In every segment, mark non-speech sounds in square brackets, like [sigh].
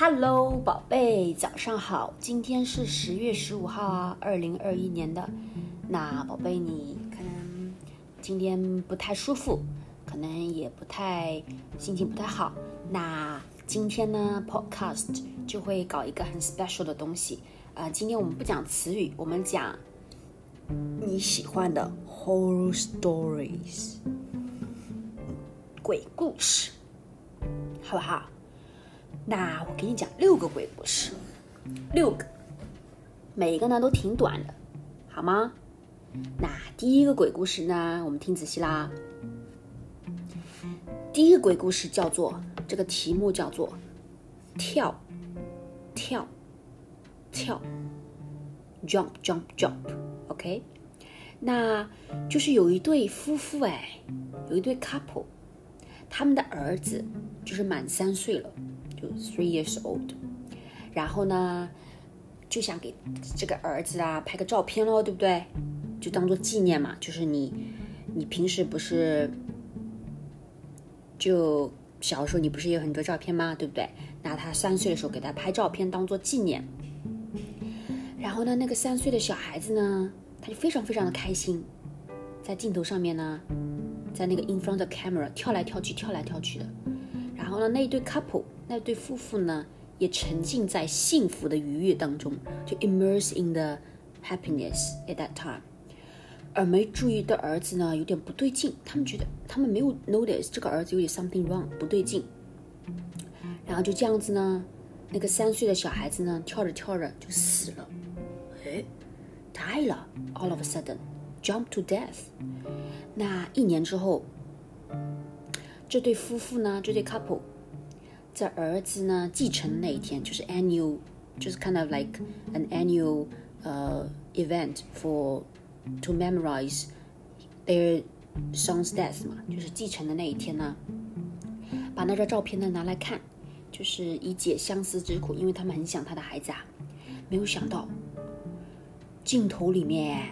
Hello，宝贝，早上好。今天是十月十五号啊，二零二一年的。那宝贝，你可能今天不太舒服，可能也不太心情不太好。那今天呢，Podcast 就会搞一个很 special 的东西。呃，今天我们不讲词语，我们讲你喜欢的 horror stories，鬼故事，好不好？那我给你讲六个鬼故事，六个，每一个呢都挺短的，好吗？那第一个鬼故事呢，我们听仔细啦。第一个鬼故事叫做，这个题目叫做“跳，跳，跳，jump jump jump”，OK？那就是有一对夫妇哎，有一对 couple，他们的儿子就是满三岁了。就 three years old，然后呢，就想给这个儿子啊拍个照片喽，对不对？就当做纪念嘛。就是你，你平时不是就小时候你不是有很多照片吗？对不对？拿他三岁的时候给他拍照片当做纪念。然后呢，那个三岁的小孩子呢，他就非常非常的开心，在镜头上面呢，在那个 in front of camera 跳来跳去，跳来跳去的。然后呢，那一对 couple。那对夫妇呢，也沉浸在幸福的愉悦当中，就 immerse in the happiness at that time。而没注意的儿子呢，有点不对劲，他们觉得他们没有 notice 这个儿子有点 something wrong 不对劲。然后就这样子呢，那个三岁的小孩子呢，跳着跳着就死了，哎，die 了，all of a sudden，jump to death。那一年之后，这对夫妇呢，这对 couple。在儿子呢继承那一天，就是 annual，就是 kind of like an annual 呃 event for to memorize their son's death 嘛，就是继承的那一天呢，把那张照片呢拿来看，就是以解相思之苦，因为他们很想他的孩子啊。没有想到镜头里面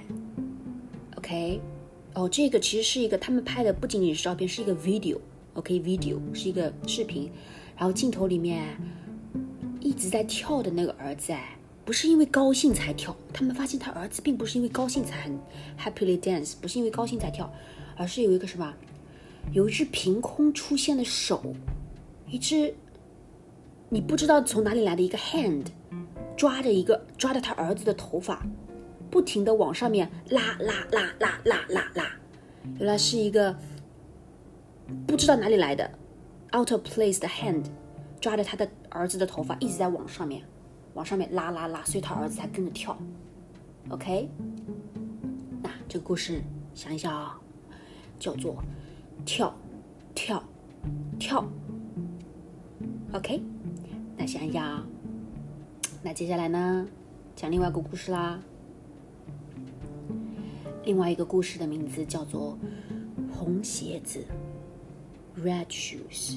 ，OK，哦，这个其实是一个他们拍的，不仅仅是照片，是一个 video OK，video 是一个视频。然后镜头里面一直在跳的那个儿子，哎，不是因为高兴才跳。他们发现他儿子并不是因为高兴才很 happily dance，不是因为高兴才跳，而是有一个什么，有一只凭空出现的手，一只你不知道从哪里来的一个 hand，抓着一个抓着他儿子的头发，不停的往上面拉拉拉拉拉拉拉，原来是一个不知道哪里来的。Out of place 的 hand 抓着他的儿子的头发，一直在往上面，往上面拉拉拉，所以他儿子才跟着跳。OK，那这个故事想一想啊，叫做跳跳跳。OK，那想一想，那接下来呢，讲另外一个故事啦。另外一个故事的名字叫做红鞋子。Red shoes，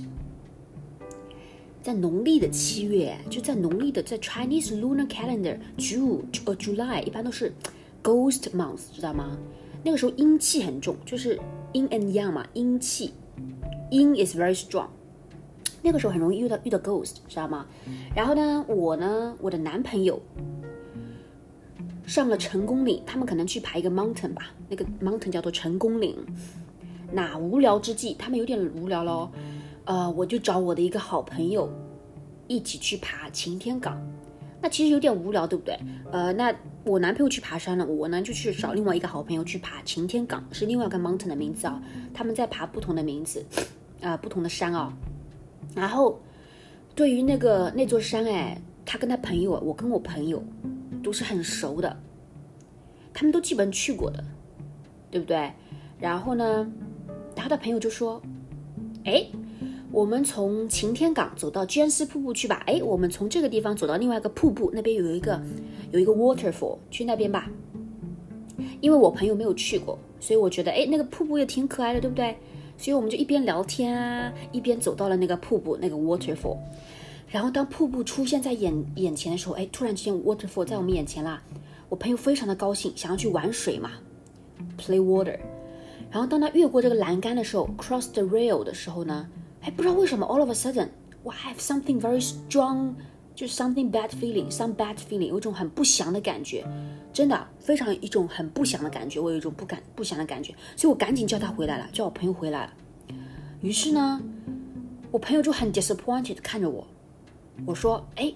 在农历的七月，就在农历的在 Chinese lunar calendar June 呃 July 一般都是 Ghost month，知道吗？那个时候阴气很重，就是 Yin and Yang 嘛，阴气 Yin is very strong。那个时候很容易遇到遇到 Ghost，知道吗？然后呢，我呢，我的男朋友上了成功岭，他们可能去爬一个 mountain 吧，那个 mountain 叫做成功岭。那无聊之际，他们有点无聊喽，呃，我就找我的一个好朋友一起去爬擎天岗。那其实有点无聊，对不对？呃，那我男朋友去爬山了，我呢就去找另外一个好朋友去爬擎天岗，是另外一个 mountain 的名字啊。他们在爬不同的名字，啊，不同的山啊。然后对于那个那座山，哎，他跟他朋友，我跟我朋友都是很熟的，他们都基本去过的，对不对？然后呢？他的朋友就说：“哎，我们从晴天岗走到捐丝瀑布去吧。哎，我们从这个地方走到另外一个瀑布，那边有一个有一个 waterfall，去那边吧。因为我朋友没有去过，所以我觉得哎，那个瀑布也挺可爱的，对不对？所以我们就一边聊天啊，一边走到了那个瀑布那个 waterfall。然后当瀑布出现在眼眼前的时候，哎，突然之间 waterfall 在我们眼前啦。我朋友非常的高兴，想要去玩水嘛，play water。”然后当他越过这个栏杆的时候，cross the rail 的时候呢，哎，不知道为什么，all of a sudden，我 have something very strong 就 something bad feeling，some bad feeling，有一种很不祥的感觉，真的非常一种很不祥的感觉，我有一种不敢不祥的感觉，所以我赶紧叫他回来了，叫我朋友回来了。于是呢，我朋友就很 disappointed 看着我，我说：“哎，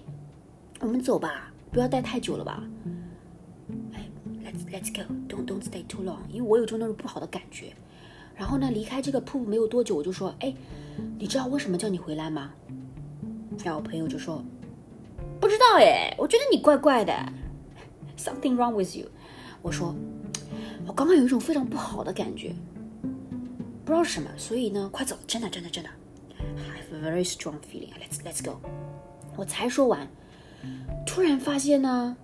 我们走吧，不要待太久了吧。”，let's go，don't don't stay too long，因为我有种那种不好的感觉。然后呢，离开这个瀑布没有多久，我就说：“哎，你知道为什么叫你回来吗？”然后我朋友就说：“不知道哎，我觉得你怪怪的，something wrong with you。”我说：“我刚刚有一种非常不好的感觉，不知道什么，所以呢，快走，真的真的真的 have a very strong feeling. Let's let's go。”我才说完，突然发现呢，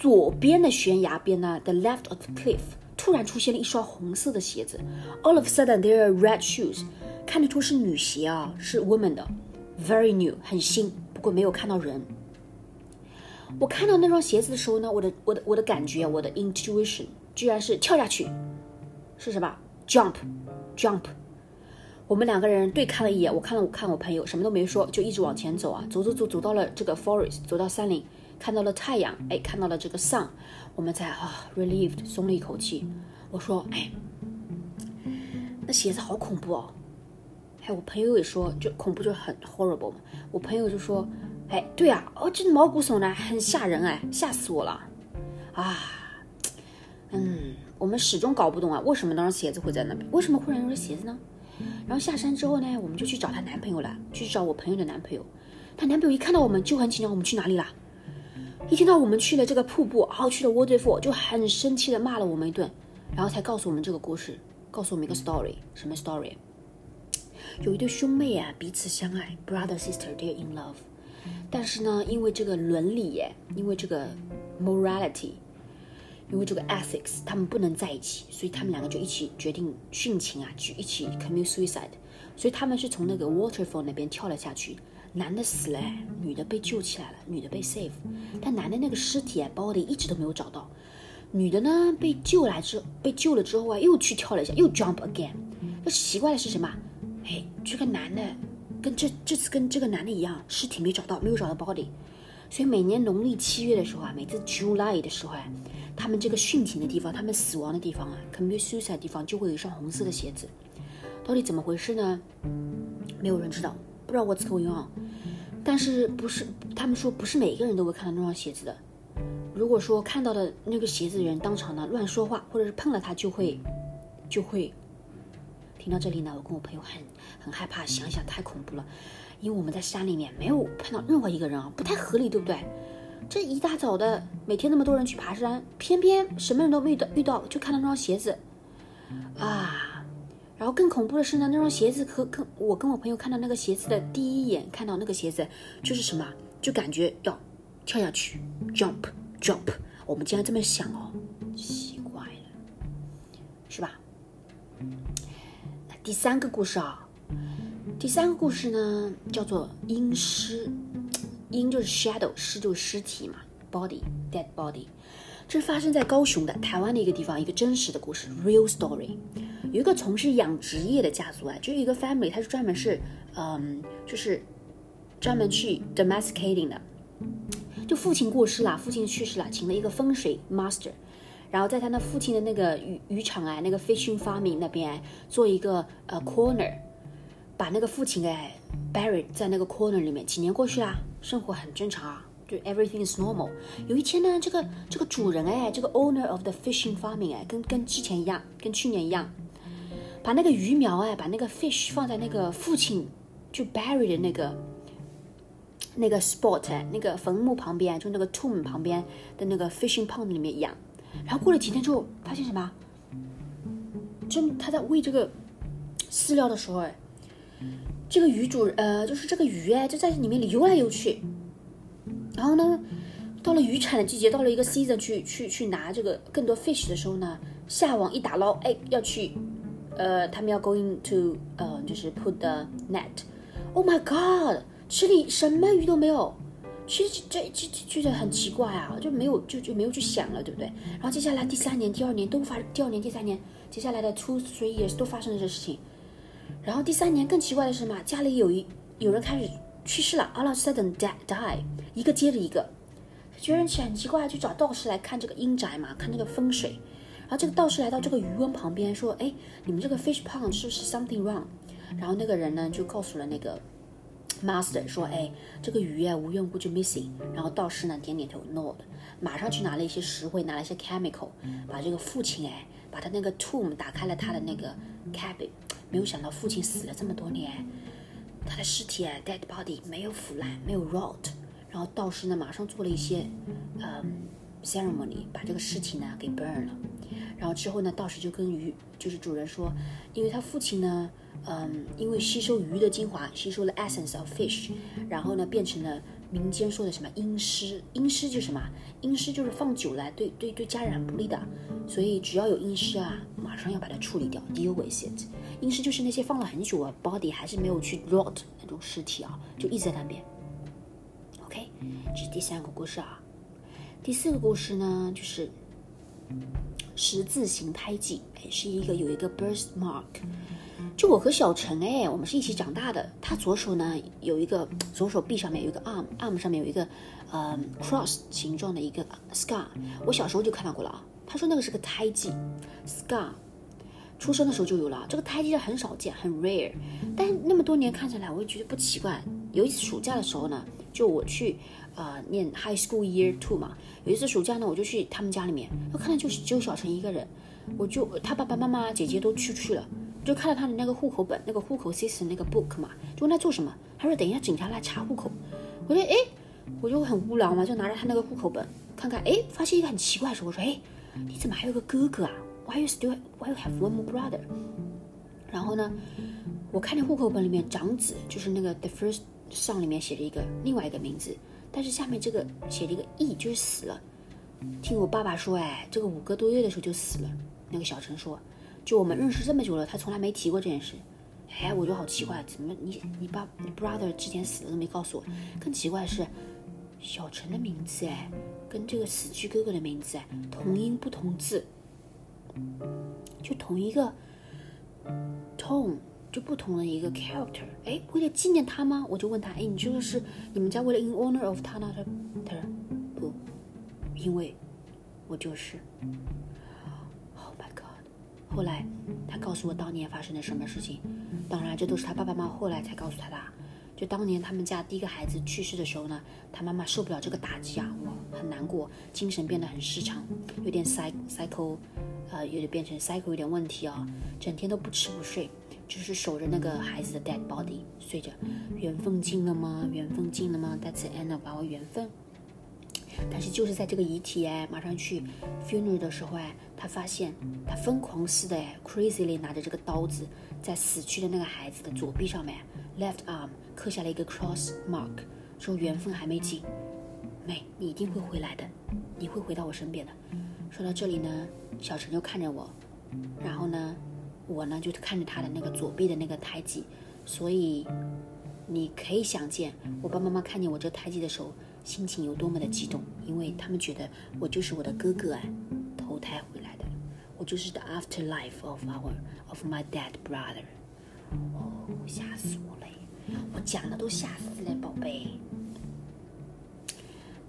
左边的悬崖边呢，the left of the cliff。突然出现了一双红色的鞋子，all of a sudden there are red shoes，看得出是女鞋啊，是 woman 的，very new，很新，不过没有看到人。我看到那双鞋子的时候呢，我的我的我的感觉，我的 intuition 居然是跳下去，是什么？jump，jump。我们两个人对看了一眼，我看了我看我朋友，什么都没说，就一直往前走啊，走走走走到了这个 forest，走到山林。看到了太阳，哎，看到了这个 sun，我们才啊 relieved 松了一口气。我说，哎，那鞋子好恐怖哦。哎，我朋友也说，就恐怖就很 horrible 嘛。我朋友就说，哎，对啊，哦，这毛骨悚然，很吓人哎，吓死我了。啊，嗯，我们始终搞不懂啊，为什么那双鞋子会在那边？为什么忽然有双鞋子呢？然后下山之后呢，我们就去找她男朋友了，去找我朋友的男朋友。她男朋友一看到我们就很紧张，我们去哪里了？一听到我们去了这个瀑布，然后去了 waterfall，就很生气的骂了我们一顿，然后才告诉我们这个故事，告诉我们一个 story，什么 story？有一对兄妹啊，彼此相爱，brother sister，they're in love，但是呢，因为这个伦理耶，因为这个 morality，因为这个 ethics，他们不能在一起，所以他们两个就一起决定殉情啊，去一起 commit suicide，所以他们是从那个 waterfall 那边跳了下去。男的死了，女的被救起来了，女的被 save，但男的那个尸体啊，body 一直都没有找到。女的呢，被救来之被救了之后啊，又去跳了一下，又 jump again。那奇怪的是什么？哎，这个男的跟这这次跟这个男的一样，尸体没找到，没有找到 body。所以每年农历七月的时候啊，每次 July 的时候啊，他们这个殉情的地方，他们死亡的地方啊，commit suicide 的地方就会有一双红色的鞋子。到底怎么回事呢？没有人知道。不知道 what's going on，但是不是他们说不是每一个人都会看到那双鞋子的。如果说看到的那个鞋子的人当场呢乱说话，或者是碰了他，就会就会。听到这里呢，我跟我朋友很很害怕，想想太恐怖了，因为我们在山里面没有碰到任何一个人啊，不太合理，对不对？这一大早的，每天那么多人去爬山，偏偏什么人都没遇到，遇到就看到那双鞋子，啊。然后更恐怖的是呢，那双鞋子和跟我跟我朋友看到那个鞋子的第一眼看到那个鞋子就是什么，就感觉要跳下去，jump jump。我们竟然这么想哦，奇怪了，是吧？那第三个故事啊，第三个故事呢叫做阴尸，阴就是 shadow，尸就是尸体嘛，body dead body。这是发生在高雄的台湾的一个地方，一个真实的故事，real story。有一个从事养殖业的家族啊，就一个 family，他是专门是，嗯，就是专门去 domesticating 的。就父亲过世了，父亲去世了，请了一个风水 master，然后在他那父亲的那个渔渔场啊，那个 fishing farming 那边做一个呃 corner，把那个父亲哎 buried 在那个 corner 里面。几年过去啦，生活很正常啊。就 everything is normal。有一天呢，这个这个主人哎，这个 owner of the fishing farming 哎，跟跟之前一样，跟去年一样，把那个鱼苗哎，把那个 fish 放在那个父亲就 bury 的那个那个 spot，那个坟墓旁边，就那个 tomb 旁边的那个 fishing pond 里面养。然后过了几天之后，发现什么？就他在喂这个饲料的时候哎，这个鱼主呃，就是这个鱼哎，就在里面游来游去。然后呢，到了渔产的季节，到了一个 season 去去去拿这个更多 fish 的时候呢，下网一打捞，哎，要去，呃，他们要 going to，呃，就是 put the net。Oh my god，池里什么鱼都没有，其实这这这觉得很奇怪啊，就没有就就没有去想了，对不对？然后接下来第三年、第二年都发，第二年、第三年，接下来的 two three years 都发生了这事情。然后第三年更奇怪的是什么？家里有一有人开始去世了，all of a sudden die die，一个接着一个，觉得很奇怪，就找道士来看这个阴宅嘛，看那个风水。然后这个道士来到这个渔翁旁边说：“哎，你们这个 fish pond 是不是 something wrong？” 然后那个人呢就告诉了那个 master 说：“哎，这个鱼啊无缘无故就 missing。”然后道士呢点点头 nod，，马上去拿了一些石灰，拿了一些 chemical，把这个父亲哎，把他那个 tomb 打开了他的那个 cabin，没有想到父亲死了这么多年。他的尸体啊，dead body 没有腐烂，没有 rot，然后道士呢马上做了一些，嗯，ceremony，把这个尸体呢给 burn 了，然后之后呢，道士就跟鱼，就是主人说，因为他父亲呢，嗯，因为吸收鱼的精华，吸收了 essence of fish，然后呢变成了民间说的什么阴尸，阴尸就是什么，阴尸就是放久了对对对家人很不利的，所以只要有阴尸啊，马上要把它处理掉，deal with it。阴尸就是那些放了很久啊，body 还是没有去 rot 那种尸体啊，就一直在那边。OK，这是第三个故事啊。第四个故事呢，就是十字形胎记，哎，是一个有一个 birthmark。就我和小陈哎，我们是一起长大的。他左手呢有一个左手臂上面有一个 arm，arm 上面有一个呃 cross 形状的一个 scar。我小时候就看到过了啊。他说那个是个胎记 scar。出生的时候就有了，这个胎记很少见，很 rare。但那么多年看下来，我也觉得不奇怪。有一次暑假的时候呢，就我去啊念 high school year two 嘛，有一次暑假呢，我就去他们家里面，我看到就是只有小陈一个人，我就他爸爸妈妈姐姐都出去了，就看到他的那个户口本，那个户口 system 那个 book 嘛，就问他做什么，他说等一下警察来查户口。我说哎，我就很无聊嘛，就拿着他那个户口本看看，哎，发现一个很奇怪的事，我说哎，你怎么还有个哥哥啊？Why you still why you have one more brother？然后呢，我看见户口本里面长子就是那个 the first 上里面写着一个另外一个名字，但是下面这个写了一个 E，就是死了。听我爸爸说，哎，这个五个多月的时候就死了。那个小陈说，就我们认识这么久了，他从来没提过这件事。哎，我就好奇怪，怎么你你爸你 brother 之前死了都没告诉我？更奇怪的是，小陈的名字哎，跟这个死去哥哥的名字哎，同音不同字。就同一个 tone，就不同的一个 character。哎，为了纪念他吗？我就问他，哎，你这个是你们家为了 in honor of 他呢？他他说不，因为我就是。Oh my god！后来他告诉我当年发生了什么事情。当然，这都是他爸爸妈妈后来才告诉他的。就当年他们家第一个孩子去世的时候呢，他妈妈受不了这个打击啊，哇，很难过，精神变得很失常，有点 psy psycho。呃，有点变成 cycle 有点问题啊，整天都不吃不睡，就是守着那个孩子的 dead body 睡着。缘分尽了吗？缘分尽了吗？That's the end of our 缘分。但是就是在这个遗体哎，马上去 funeral 的时候哎，他发现他疯狂似的哎，crazily 拿着这个刀子，在死去的那个孩子的左臂上面 left arm 刻下了一个 cross mark，说缘分还没尽，妹，你一定会回来的，你会回到我身边的。说到这里呢。小陈就看着我，然后呢，我呢就看着他的那个左臂的那个胎记，所以你可以想见，我爸爸妈妈看见我这胎记的时候，心情有多么的激动，因为他们觉得我就是我的哥哥啊，投胎回来的，我就是 the afterlife of our of my dead brother。哦，吓死我了，我讲的都吓死了，宝贝。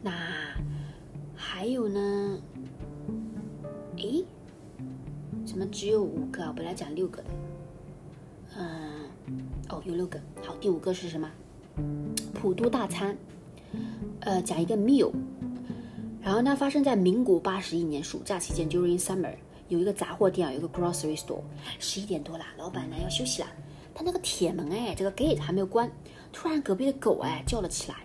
那还有呢？诶，只有五个啊？本来讲六个的。嗯，哦，有六个。好，第五个是什么？普渡大餐。呃，讲一个 meal。然后呢，发生在民国八十一年暑假期间，during summer，有一个杂货店啊，有一个 grocery store。十一点多了，老板呢要休息了。他那个铁门哎，这个 gate 还没有关，突然隔壁的狗哎叫了起来。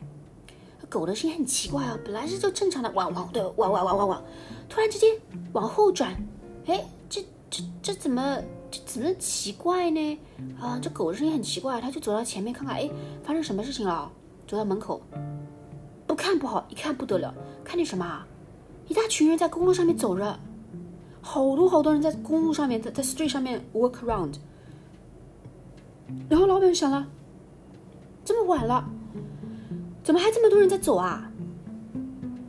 狗的声音很奇怪啊，本来是就正常的汪汪的汪汪汪汪汪。突然之间往后转，哎，这这怎么这怎么奇怪呢？啊，这狗的声音很奇怪，他就走到前面看看，哎，发生什么事情了？走到门口，不看不好，一看不得了，看见什么啊？一大群人在公路上面走着，好多好多人在公路上面，在在 street 上面 walk around。然后老板就想了，这么晚了，怎么还这么多人在走啊？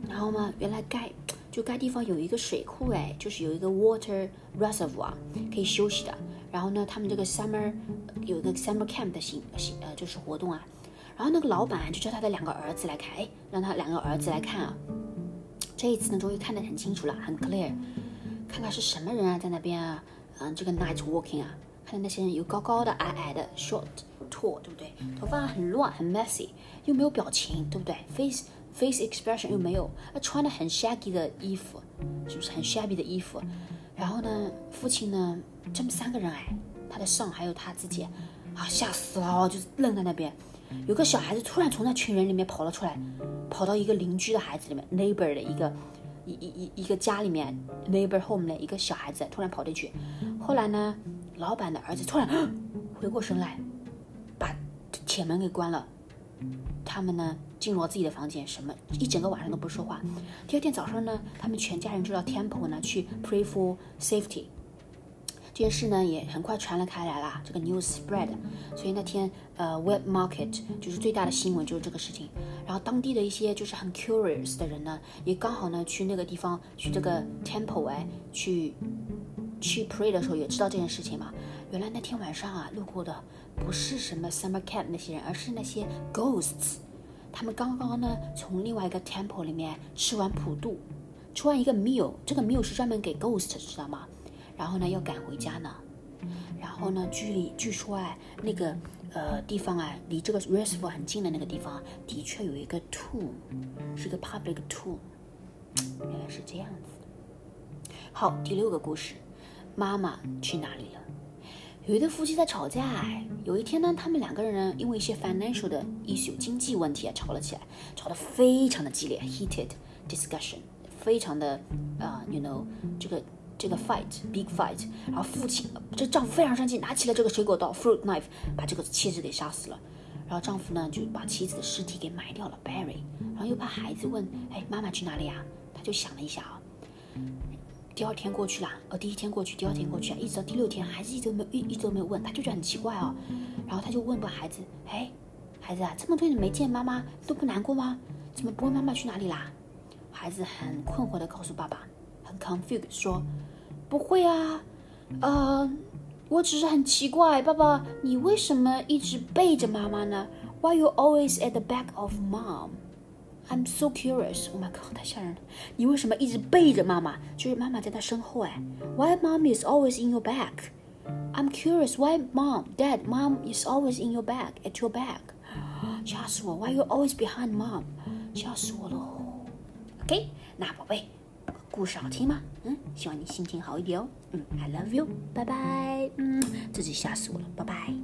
然后嘛，原来该。就该地方有一个水库哎，就是有一个 water reservoir 可以休息的。然后呢，他们这个 summer 有一个 summer camp 的行行呃就是活动啊。然后那个老板就叫他的两个儿子来看，哎，让他两个儿子来看啊。这一次呢，终于看得很清楚了，很 clear，看看是什么人啊，在那边啊，嗯，这个 night walking 啊，看到那些人有高高的、矮矮的、short、tall，对不对？头发很乱，很 messy，又没有表情，对不对？face face expression 又没有，他穿的很 shaggy 的衣服，是不是很 shabby 的衣服？然后呢，父亲呢，这么三个人，哎，他的 son 还有他自己，啊，吓死了，就愣在那边。有个小孩子突然从那群人里面跑了出来，跑到一个邻居的孩子里面，neighbor 的一个一一一一个家里面，neighbor home 的一个小孩子突然跑进去。后来呢，老板的儿子突然 [gasps] 回过神来，把铁门给关了。他们呢进入了自己的房间，什么一整个晚上都不说话。第二天早上呢，他们全家人就到 temple 呢去 pray for safety。这件事呢也很快传了开来啦，这个 news spread，所以那天呃 web market 就是最大的新闻就是这个事情。然后当地的一些就是很 curious 的人呢，也刚好呢去那个地方去这个 temple 哎去去 pray 的时候也知道这件事情嘛。原来那天晚上啊路过的不是什么 summer camp 那些人，而是那些 ghosts。他们刚刚呢从另外一个 temple 里面吃完普渡，吃完一个 meal，这个 meal 是专门给 ghost 知道吗？然后呢，要赶回家呢。然后呢，距离据说哎，那个呃地方啊，离这个 reservoir 很近的那个地方，的确有一个 tomb，是个 public tomb。原来是这样子。好，第六个故事，妈妈去哪里了？有一对夫妻在吵架。有一天呢，他们两个人，因为一些 financial 的 issue 经济问题啊，吵了起来，吵得非常的激烈，heated discussion，非常的啊，you know 这个。这个 fight big fight，然后父亲这丈夫非常生气，拿起了这个水果刀 fruit knife，把这个妻子给杀死了。然后丈夫呢就把妻子的尸体给埋掉了 bury，然后又怕孩子问，哎，妈妈去哪里呀？他就想了一下啊，第二天过去了，呃，第一天过去，第二天过去，一直到第六天，孩子一直没一一直都没有问，他就觉得很奇怪哦。然后他就问过孩子，哎，孩子啊，这么多年没见妈妈，都不难过吗？怎么不问妈妈去哪里啦？孩子很困惑的告诉爸爸，很 confused 说。不会啊，呃，我只是很奇怪，爸爸，你为什么一直背着妈妈呢？Why you always at the back of mom? I'm so curious. Oh my god，太吓人了！你为什么一直背着妈妈？就是妈妈在她身后哎。Why mom is always in your back? I'm curious. Why mom, dad, mom is always in your back, at your back? 吓死我！Why you always behind mom? 吓死我了。OK，那宝贝。故事好听吗？嗯，希望你心情好一点哦。嗯，I love you，拜拜。嗯，这次吓死我了，拜拜。